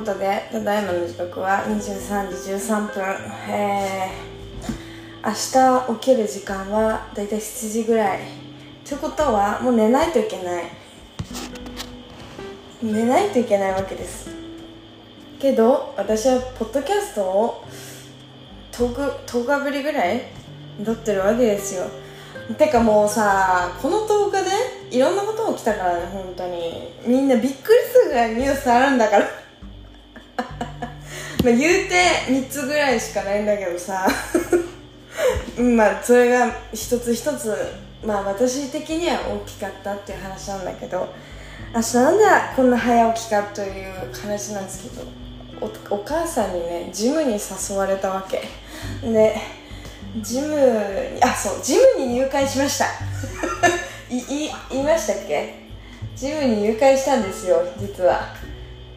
ことでただいまの時刻は23時13分。えー、明日起きる時間はだいたい7時ぐらい。ということはもう寝ないといけない。寝ないといけないわけです。けど私はポッドキャストを 10, 10日ぶりぐらい撮ってるわけですよ。てかもうさこの10日でいろんなこと起きたからね本当に。みんなびっくりするぐらいニュースあるんだから。まあ言うて3つぐらいしかないんだけどさ。まあそれが一つ一つまあ私的には大きかったっていう話なんだけど。明日なんでこんな早起きかという話なんですけど。おお母さんにねジムに誘われたわけ。でジムにあそうジムに入会しました。いい言いましたっけ？ジムに入会したんですよ実は。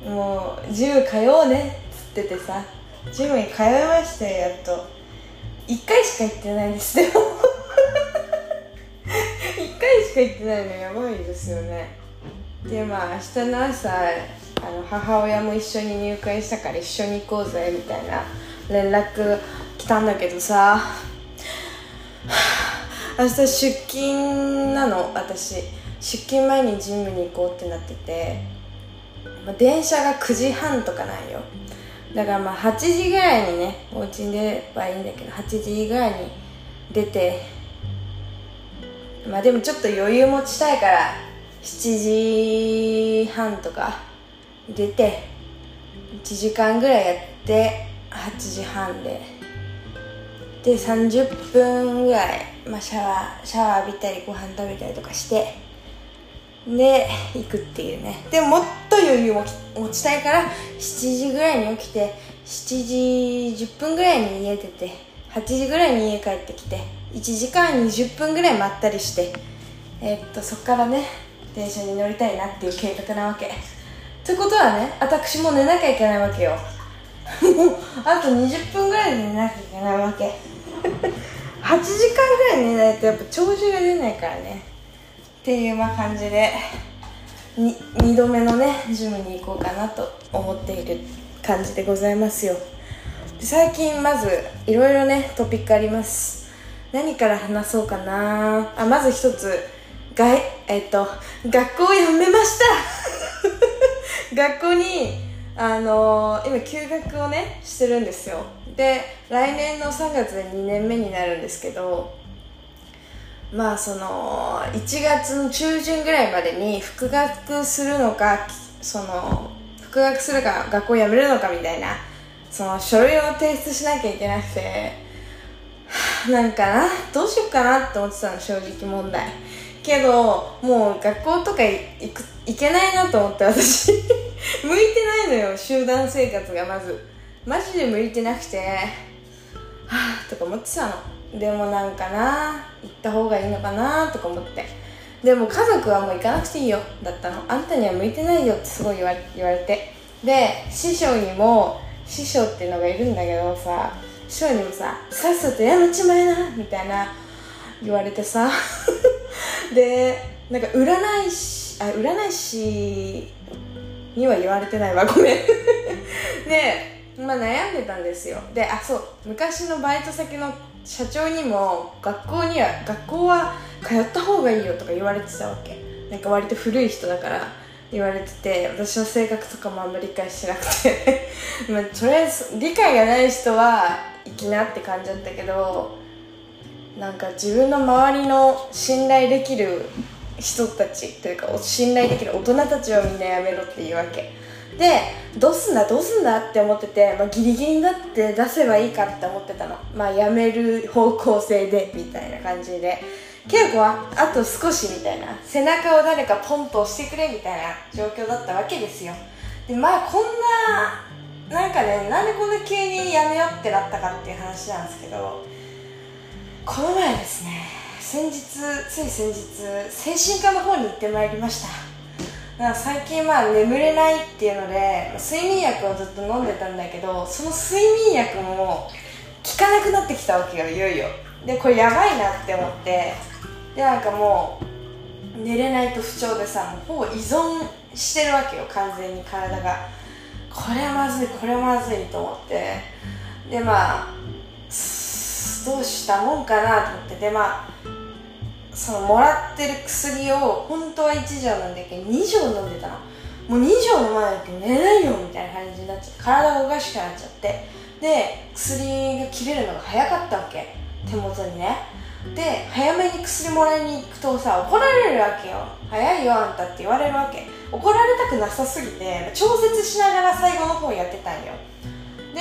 もうジム通おうね。ってさジムに通いましたやっと。1回しか行ってないです。でも。1回しか行ってないのやばいですよね。でまあ明日の朝あの母親も一緒に入会したから一緒に行こうぜみたいな連絡来たんだけどさ。明日出勤なの私。出勤前にジムに行こうってなってて、ま、電車が9時半とかなんよ。だからまあ8時ぐらいにねお家に出ればいいんだけど8時ぐらいに出てまあでもちょっと余裕持ちたいから7時半とか出て1時間ぐらいやって8時半で。で30分ぐらい、まあ、シャワーシャワー浴びたりご飯食べたりとかしてで行くっていうね。でももっと余裕を持ちたいから7時ぐらいに起きて7時10分ぐらいに家出て8時ぐらいに家帰ってきて1時間20分ぐらい待ったりしてえー、っとそっからね電車に乗りたいなっていう計画なわけ。ってことはね私も寝なきゃいけないわけよ。も うあと20分ぐらいで寝なきゃいけないわけ。8時間ぐらい寝ないとやっぱ長寿が出ないからね。っていうま感じで 2, 度目のねジムに行こうかなと思っている感じでございますよ。最近まずいろいろねトピックあります。何から話そうかな。あまず一つ。がえっと学校を辞めました。学校にあのー、今休学をねしてるんですよ。で来年の3月で2年目になるんですけどまあその1月の中旬ぐらいまでに復学するのかその復学するか学校辞めるのかみたいなその書類を提出しなきゃいけなくて なんかなどうしようかなって思ってたの正直問題。けどもう学校とか行く行けないなと思って私。向いてないのよ集団生活がまず。マジで向いてなくて。はあとか思ってたの。でもなんかな行った方がいいのかなとか思って。でも家族はもう行かなくていいよだったの。あんたには向いてないよってすごい言わ言われて。で師匠にも師匠っていうのがいるんだけどさ師匠にもささっさとやめちまえなみたいな言われてさ。でなんか占い師あ占い師には言われてないわ。ごめん。でまあ悩んでたんですよ。であそう昔のバイト先の社長にも学校には学校は通った方がいいよとか言われてたわけ。なんか割と古い人だから言われてて私の性格とかもあんまり理解してなくて。まあとりあえず理解がない人は行きなって感じだったけどなんか自分の周りの信頼できる人たちというか信頼できる大人たちはみんなやめろっていうわけ。でどうすんだどうすんだって思ってて、まあ、ギリギリになって出せばいいかって思ってたの。まあやめる方向性でみたいな感じで。稽古はあと少しみたいな。背中を誰かポンと押してくれみたいな状況だったわけですよ。でまあこんななんかねなんでこんな急にやめようってなったかっていう話なんですけどこの前ですね先日つい先日精神科の方に行ってまいりました。なんか最近まあ眠れないっていうので睡眠薬をずっと飲んでたんだけどその睡眠薬も効かなくなってきたわけよいよいよ。でこれやばいなって思って。でなんかもう寝れないと不調でさもうほぼ依存してるわけよ完全に体が。これはまずいこれはまずいと思って。でまあどうしたもんかなと思って。でまあそのもらってる薬を本当は1錠なんだけど2錠飲んでたの？もう2錠飲まないと寝ないよみたいな感じになっちゃって体がおかしくなっちゃって。で薬が切れるのが早かったわけ。手元にね。で早めに薬もらいに行くとさ怒られるわけよ。早いよあんたって言われるわけ。怒られたくなさすぎて調節しながら最後の方やってたんよ。で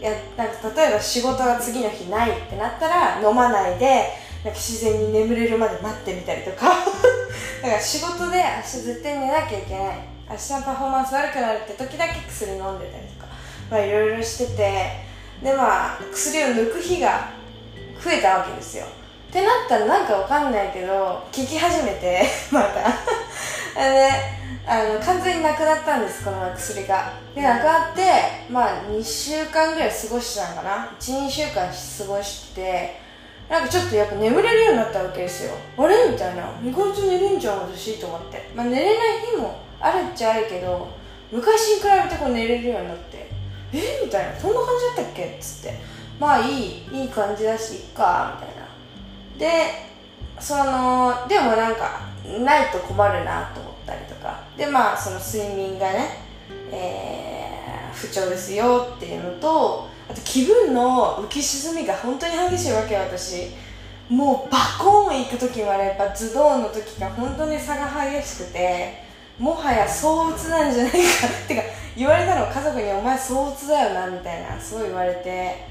やなんか例えば仕事が次の日ないってなったら飲まないでなんか自然に眠れるまで待ってみたりとか。だから仕事で明日絶対寝なきゃいけない。明日のパフォーマンス悪くなるって時だけ薬飲んでたりとか。まあいろいろしてて。でまあ薬を抜く日が増えたわけですよ。ってなったらなんかわかんないけど効き始めて また。であの完全になくなったんですこの薬が。でなくなってまあ2週間ぐらい過ごしてたのかな。12週間過ごして。なんかちょっとやっぱ眠れるようになったわけですよ。あれ？みたいな。意外と寝るんじゃん私と思って。まあ寝れない日もあるっちゃあるけど昔に比べてこう寝れるようになって。え？みたいな。そんな感じだったっけ？っつって。まあいいいい感じだしいっかみたいな。でそのでもなんかないと困るなと思ったりとか。でまあその睡眠がね、えー、不調ですよっていうのとあと気分の浮き沈みが本当に激しいわけ私。もうバコーン行く時もあればズドンの時が本当に差が激しくてもはや躁鬱なんじゃないかってか言われたの家族に「お前躁鬱だよな」みたいなすごい言われて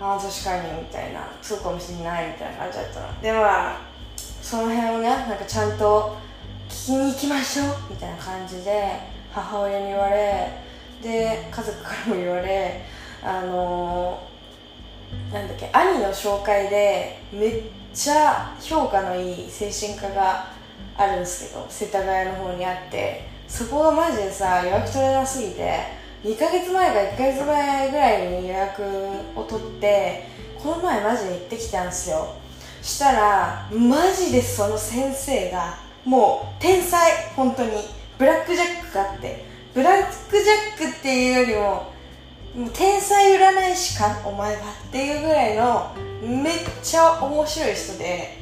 ああ確かにみたいなそうかもしれないみたいな感じだったの。でまあその辺をねなんかちゃんと聞きに行きましょうみたいな感じで母親に言われで家族からも言われあのー、なんだっけ兄の紹介でめっちゃ評価のいい精神科があるんですけど世田谷の方にあってそこがマジでさ予約取れなすぎて2ヶ月前か1ヶ月前ぐらいに予約を取ってこの前マジで行ってきたんですよ。したらマジでその先生がもう天才本当に。ブラックジャックがあって。ブラックジャックっていうよりも天才占い師かお前はっていうぐらいのめっちゃ面白い人で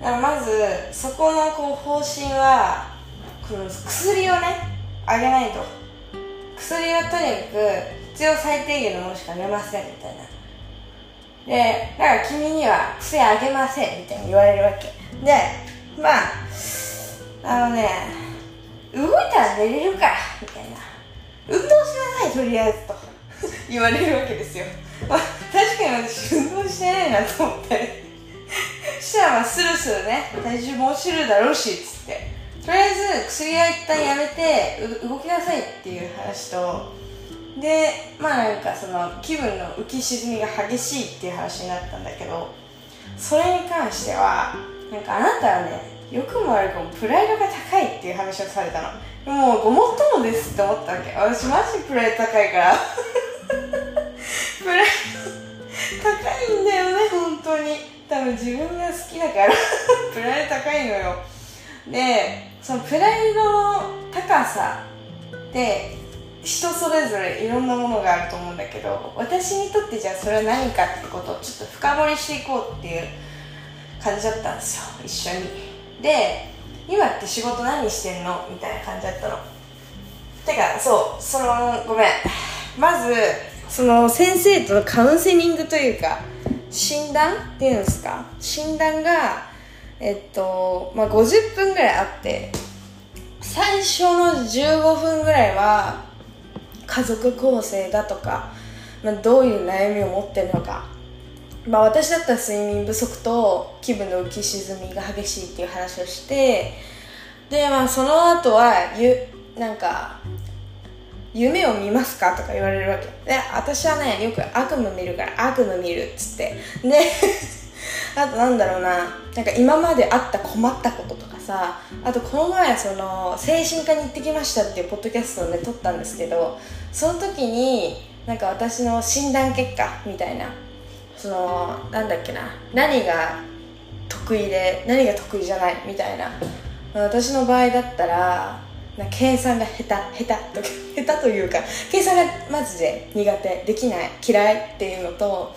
まずそこのこう方針は薬をねあげないと。薬はとにかく必要最低限のものしかあげませんみたいな。でだから君には薬あげませんみたいに言われるわけ。でまああのね動いたら寝れるからみたいな。運動しなさいとりあえずと。言われるわけですよ、あ、確かに私運動してないなと思って。したらまあスルスルね。体重も落ちるだろうしっつって。とりあえず薬は一旦やめて動きなさいっていう話と。でまあなんかその気分の浮き沈みが激しいっていう話になったんだけど。それに関してはなんかあなたはねよくも悪くもプライドが高いっていう話をされたの。もうごもっともですって思ったわけ。私マジプライド高いから。プライド高いんだよね本当に。多分自分が好きだから。プライド高いのよ。でそのプライドの高さって人それぞれいろんなものがあると思うんだけど私にとってじゃあそれは何かってことをちょっと深掘りしていこうっていう感じだったんですよ。一緒に。で今って仕事何してんの？みたいな感じだったの。てかそうそのごめん。まずその先生とのカウンセリングというか診断っていうんですか？診断がえっとまあ50分ぐらいあって最初の15分ぐらいは家族構成だとか、まあ、どういう悩みを持ってるのか、まあ、私だったら睡眠不足と気分の浮き沈みが激しいっていう話をしてで、まあ、その後はゆなんか夢を見ますか？とか言われるわけで私はねよく悪夢見るから悪夢見るっつって。で あとなんだろうな。なんか今まであった困ったこととかさ。あとこの前その精神科に行ってきましたっていうポッドキャストをね撮ったんですけどその時になんか私の診断結果みたいな。そのなんだっけな。何が得意で何が得意じゃないみたいな。私の場合だったらな計算が下手下手とか 下手というか計算がマジで苦手できない嫌いっていうのと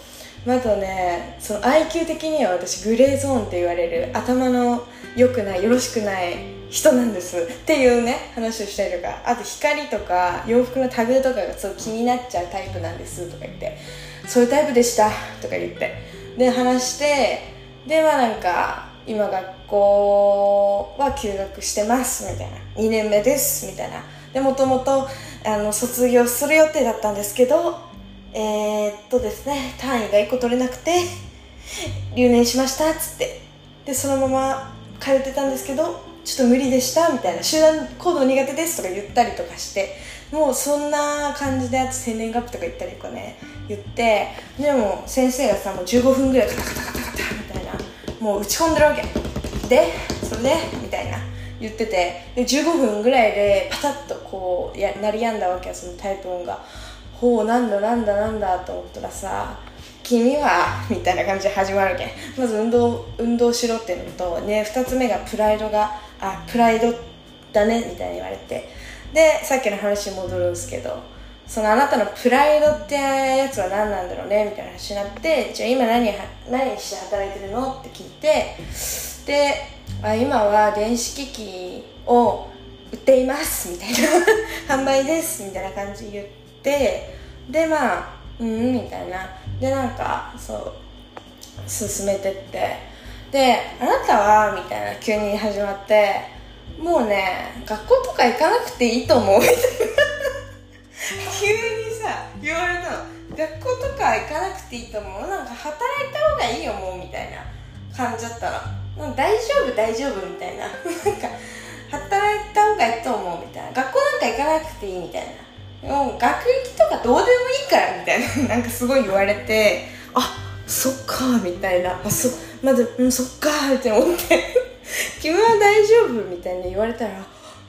あとねその IQ 的には私グレーゾーンって言われる頭の良くないよろしくない人なんです。っていうね話をしたりとかあと光とか洋服のタグとかがすごい気になっちゃうタイプなんですとか言ってそういうタイプでしたとか言ってで話してでまあなんか今学校は休学してますみたいな。2年目ですみたいな。でもともと卒業する予定だったんですけどえー、っとですね単位が1個取れなくて留年しましたっつって。でそのまま通ってたんですけどちょっと無理でしたみたいな。集団行動苦手ですとか言ったりとかして。もうそんな感じであと生年月日とか言ったりとかね言って。でも先生がさもう15分ぐらいカタカタカタカタみたいな。もう打ち込んでるわけ。でそれでみたいな言っててで15分ぐらいでパタッとこうや鳴りやんだわけよそのタイプ音が。ほうなんだなんだなんだと思ったらさ君はみたいな感じで始まるわけ。まず運動運動しろっていうのとね2つ目がプライドがあプライドだねみたいに言われて。でさっきの話に戻るんですけどそのあなたのプライドってやつは何なんだろうねみたいな話になってじゃあ今何何して働いてるのって聞いてであ今は電子機器を売っていますみたいな 販売ですみたいな感じ言ってでまあうんみたいな。でなんかそう進めてって。であなたはみたいな急に始まってもうね学校とか行かなくていいと思う。みたいな急にさ言われたの。学校とか行かなくていいと思う。なんか働いた方がいいよもうみたいな。感じだったの。大丈夫大丈夫みたいな。なんか働いた方がいいと思うみたいな。学校なんか行かなくていいみたいな。もう学歴とかどうでもいいからみたいな。なんかすごい言われてあそっかみたいな。あそまず、うん、そっかって思って。君は大丈夫みたいに言われたら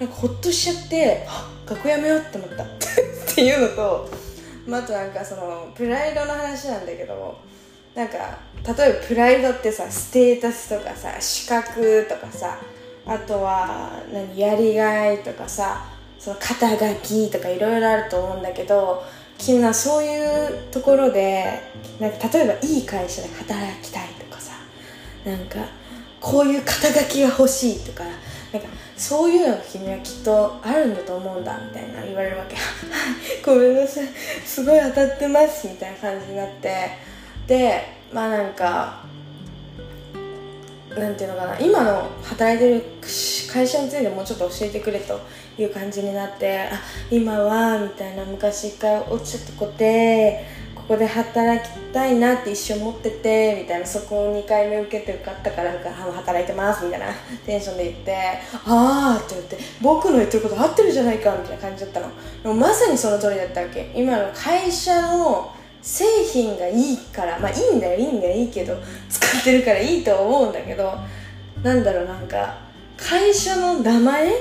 なんかほっとしちゃって学校やめようって思った。っていうのと、まあ、あとなんかそのプライドの話なんだけどなんか例えばプライドってさステータスとかさ資格とかさあとは何やりがいとかさその肩書きとかいろいろあると思うんだけど君はそういうところでなんか例えばいい会社で働きたいとかさなんかこういう肩書きが欲しいとかなんかそういうのが君はきっとあるんだと思うんだみたいな言われるわけ。ごめんなさい。すごい当たってますみたいな感じになって。でまあなんかなんていうのかな。今の働いてる会社についてもうちょっと教えてくれという感じになってあ今はみたいな。昔一回落ちちゃった子でここで働きたいなって一生思っててみたいなそこを2回目受けて受かったから働いてますみたいなテンションで言ってああって言って僕の言ってること合ってるじゃないかみたいな感じだったの。でもまさにその通りだったわけ。今の会社の製品がいいからまあいいんだよいいんだよいいけど使ってるからいいとは思うんだけどなんだろうなんか会社の名前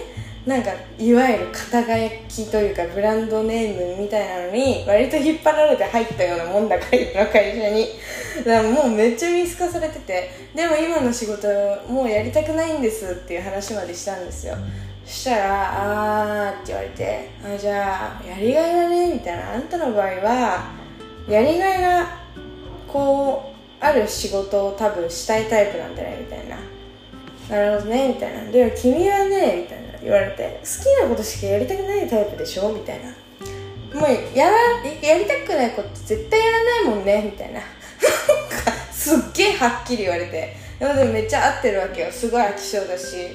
なんかいわゆる肩書きというかブランドネームみたいなのに割と引っ張られて入ったようなもんだからの会社に。だからもうめっちゃ見透かされててでも今の仕事もうやりたくないんですっていう話までしたんですよ。そしたら「あー」って言われて「あじゃあやりがいだね」みたいな。あんたの場合はやりがいがこうある仕事を多分したいタイプなんだねみたいな。なるほどねみたいな。でも君はねみたいな言われて好きなことしかやりたくないタイプでしょ？みたいな。もうやらやりたくないこと絶対やらないもんねみたいな。すっげえはっきり言われて。でもめっちゃ合ってるわけよ。すごい飽き性だし。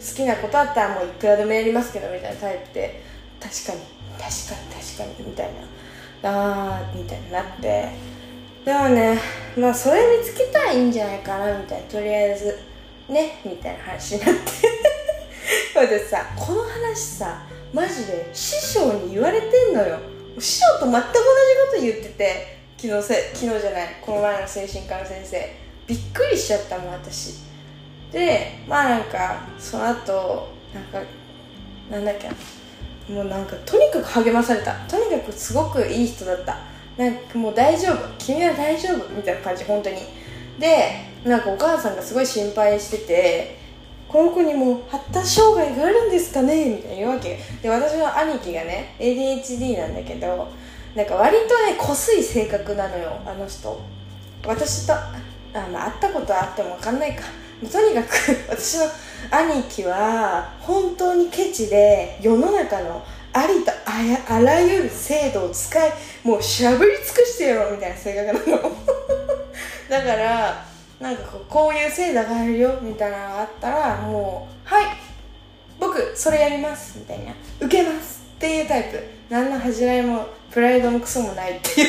好きなことあったらもういくらでもやりますけどみたいなタイプで。確かに。確かに確かに。みたいな。あーみたいになって。でもねまあそれ見つけたらいいんじゃないかなみたいな。とりあえず。ね？みたいな話になって。私さこの話さマジで師匠に言われてんのよ。師匠と全く同じこと言ってて昨日せ昨日じゃないこの前の精神科の先生。びっくりしちゃったもん私。でまあなんかその後なんかなんだっけもうなんかとにかく励まされた。とにかくすごくいい人だった。なんかもう大丈夫。君は大丈夫。みたいな感じ本当に。でなんかお母さんがすごい心配しててこの子にも発達障害があるんですかね？みたいな言うわけで私の兄貴がね ADHD なんだけどなんか割とね濃すい性格なのよあの人。私とあ、まあ、会ったことはあっても分かんないか。とにかく 私の兄貴は本当にケチで世の中のありとあやあらゆる制度を使いもうしゃぶり尽くしてやろうみたいな性格なの。だからなんかこうこういう制度があるよみたいなのがあったらもうはい僕それやりますみたいな。受けますっていうタイプ。何の恥じらいもプライドもクソもないっていう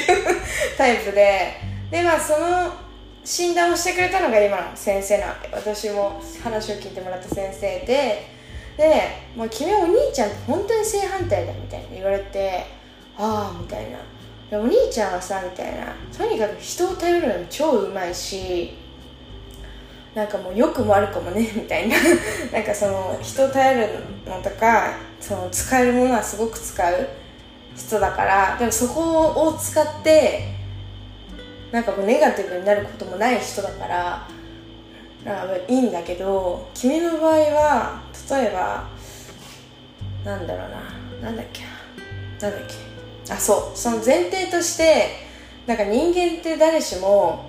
タイプで。でまあその診断をしてくれたのが今の先生なわけ私も話を聞いてもらった先生で。で「もう君はお兄ちゃん本当に正反対だ」みたいに言われて「ああ」みたいな「お兄ちゃんはさ」みたいな。とにかく人を頼るのに超うまいしなんかもう良くも悪くもね みたいな。なんかその人を頼るのとかその使えるものはすごく使う人だから。でもそこを使ってなんかこうネガティブになることもない人だからいいんだけど君の場合は例えばなんだろうな。なんだっけ。なんだっけ。あそう。その前提としてなんか人間って誰しも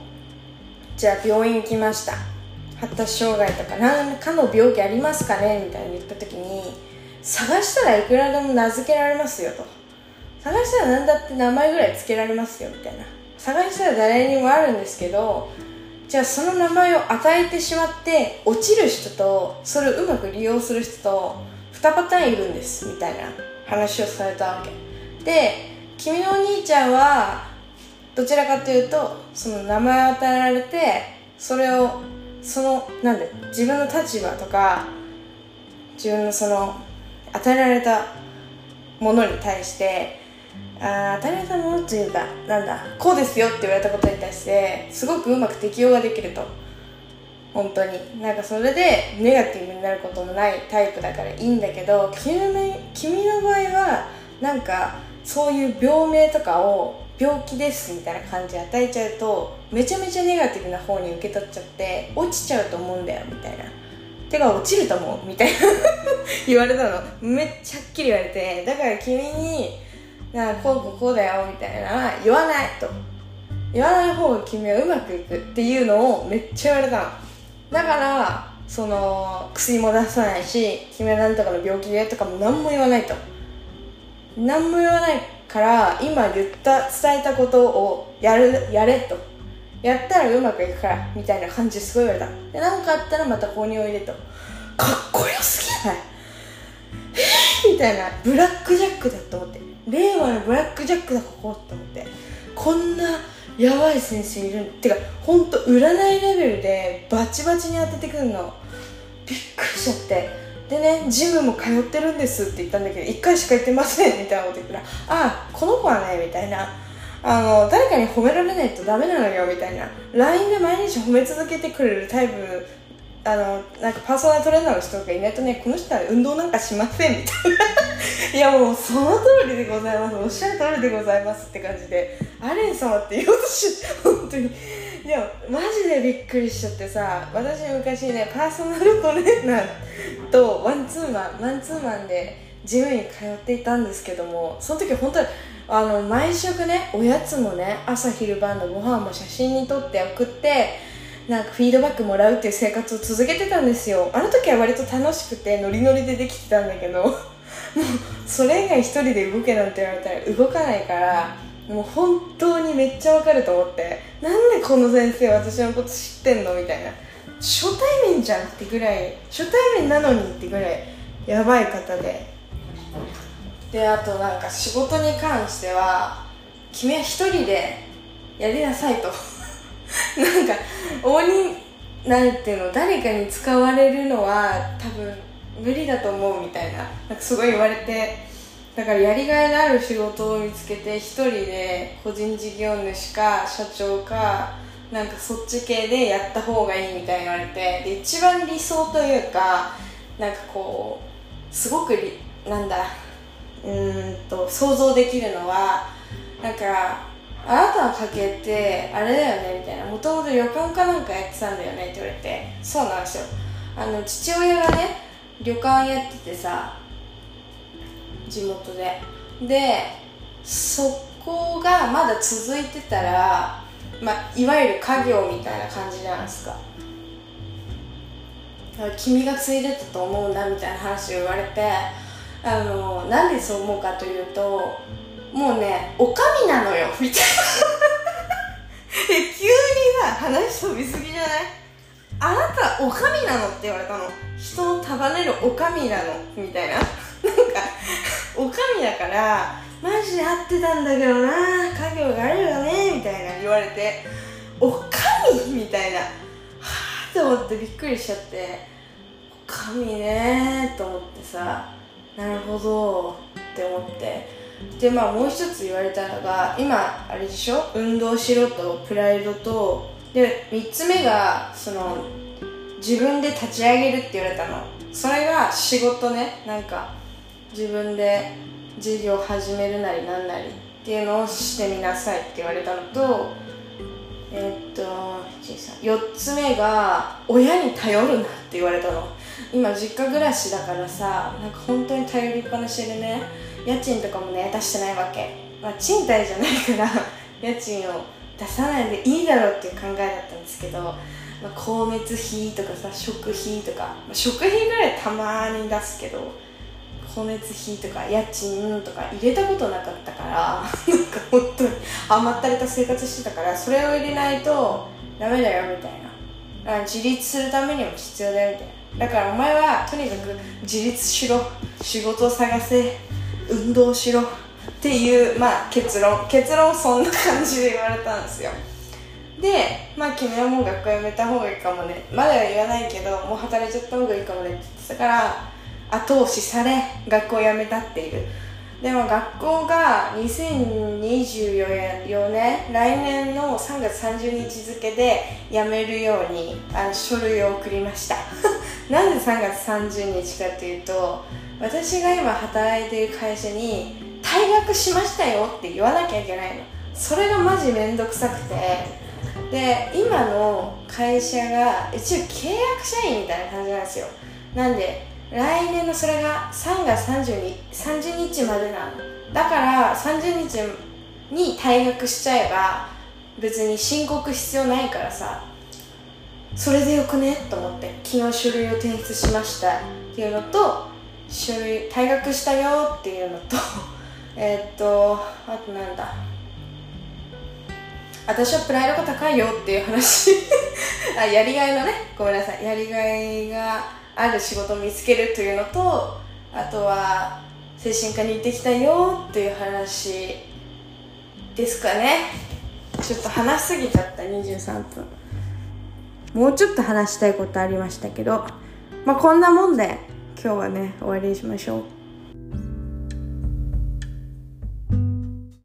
じゃあ病院行きました。発達障害とか何かの病気ありますかねみたいに言った時に探したらいくらでも名付けられますよと。探したら何だって名前ぐらい付けられますよみたいな。探したら誰にもあるんですけどじゃあその名前を与えてしまって落ちる人とそれをうまく利用する人と2パターンいるんですみたいな話をされたわけ。で君のお兄ちゃんはどちらかというとその名前を与えられてそれをそのなんで自分の立場とか自分のその与えられたものに対してあ与えられたものっていうかなんだこうですよって言われたことに対してすごくうまく適応ができると。本当に。なんかそれでネガティブになることもないタイプだからいいんだけど君の場合はなんかそういう病名とかを病気ですみたいな感じ与えちゃうとめちゃめちゃネガティブな方に受け取っちゃって落ちちゃうと思うんだよみたいな。てか落ちると思うみたいな。言われたの。めっちゃはっきり言われてだから君になこうこうこうだよみたいな言わないと。言わない方が君はうまくいくっていうのをめっちゃ言われたの。だからその薬も出さないし君は何とかの病気でとかも何も言わないと。何も言わないから今言った伝えたことをやるやれと。やったらうまくいくからみたいな感じすごい言われた。で何かあったらまた購入を入れと。かっこよすぎない。えー、みたいな。ブラックジャックだと思って。令和のブラックジャックだここって思って。こんなやばい先生いるってか本当占いレベルでバチバチに当ててくるの。びっくりしちゃって。でねジムも通ってるんですって言ったんだけど1回しか行ってませんみたいなこと言ったらああこの子はねみたいな。あの誰かに褒められないとダメなのよみたいな。LINE で毎日褒め続けてくれるタイプあのなんかパーソナルトレーナーの人がいないとねこの人は運動なんかしませんみたいな。いやもうその通りでございます。おっしゃる通りでございますって感じで。アレン様って言おうとし本当に。いやマジでびっくりしちゃってさ私昔ねパーソナルトレーナーとワンツーマンマンツーマンでジムに通っていたんですけどもその時本当にあの毎食ねおやつもね朝昼晩のご飯も写真に撮って送ってなんかフィードバックもらうっていう生活を続けてたんですよ。あの時は割と楽しくてノリノリでできてたんだけどもうそれ以外一人で動けなんて言われたら動かないからもう本当にめっちゃわかると思ってなんでこの先生私のこと知ってんのみたいな。初対面じゃんってぐらい初対面なのにってぐらいやばい方で。であとなんか仕事に関しては君は一人でやりなさいと。なんか大になんていうの誰かに使われるのは多分無理だと思うみたいななんかすごい言われてだからやりがいのある仕事を見つけて一人で個人事業主か社長かなんかそっち系でやった方がいいみたいに言われてで一番理想というかなんかこうすごくなんだうんと想像できるのはなんかあなたの家系ってあれだよねみたいなもともと旅館かなんかやってたんだよねって言われてそうなんですよ。あの父親がね旅館やっててさ地元で。でそこがまだ続いてたら、まあ、いわゆる家業みたいな感じじゃないですか。君が継いでたと思うんだみたいな話を言われてあのなんでそう思うかというともうねおかみなのよみたいな。え急にさ話飛びすぎじゃない？あなたおかみなのって言われたの。人を束ねるおかみなのみたいな。かおかみだからマジで合ってたんだけどな家業があるよねみたいな言われておかみみたいなはあって思ってびっくりしちゃっておかみねと思ってさなるほどって思って。でまあもう一つ言われたのが今あれでしょ運動しろとプライドとで3つ目がその自分で立ち上げるって言われたの。それが仕事ねなんか。自分で事業始めるなりなんなりっていうのをしてみなさいって言われたのとえー、っと4つ目が親に頼るなって言われたの。今実家暮らしだからさなんか本当に頼りっぱなしでね家賃とかもね出してないわけ、まあ、賃貸じゃないから 家賃を出さないでいいだろうっていう考えだったんですけど、まあ、光熱費とかさ食費とか、まあ、食費ぐらいたまに出すけど光熱費とか家賃とか入れたことなかったからなんか本当に甘ったれた生活してたからそれを入れないとダメだよみたいな。自立するためにも必要だよみたいな。だからお前はとにかく自立しろ。仕事を探せ。運動しろ。っていう、まあ、結論。結論そんな感じで言われたんですよ。でまあ君はもう学校辞めた方がいいかもね。まだ言わないけどもう働いちゃった方がいいかもねって言ってたから後押しされ学校を辞めたっていう。でも学校が2024年来年の3月30日付で辞めるようにあの書類を送りました。なんで3月30日かっていうと私が今働いている会社に退学しましたよって言わなきゃいけないの。それがマジめんどくさくて。で今の会社が一応契約社員みたいな感じなんですよ。なんで来年のそれが3月30 30日までなの。だから30日に退学しちゃえば別に申告必要ないからさそれでよくね？と思って昨日書類を提出しましたっていうのと書類退学したよっていうのと えっとあとなんだ。私はプライドが高いよっていう話。あやりがいのね。ごめんなさい。やりがいがある仕事を見つけるというのとあとは精神科に行ってきたよっていう話ですかね。ちょっと話しすぎちゃった23分。もうちょっと話したいことありましたけどまあこんなもんで今日はね終わりにしましょう。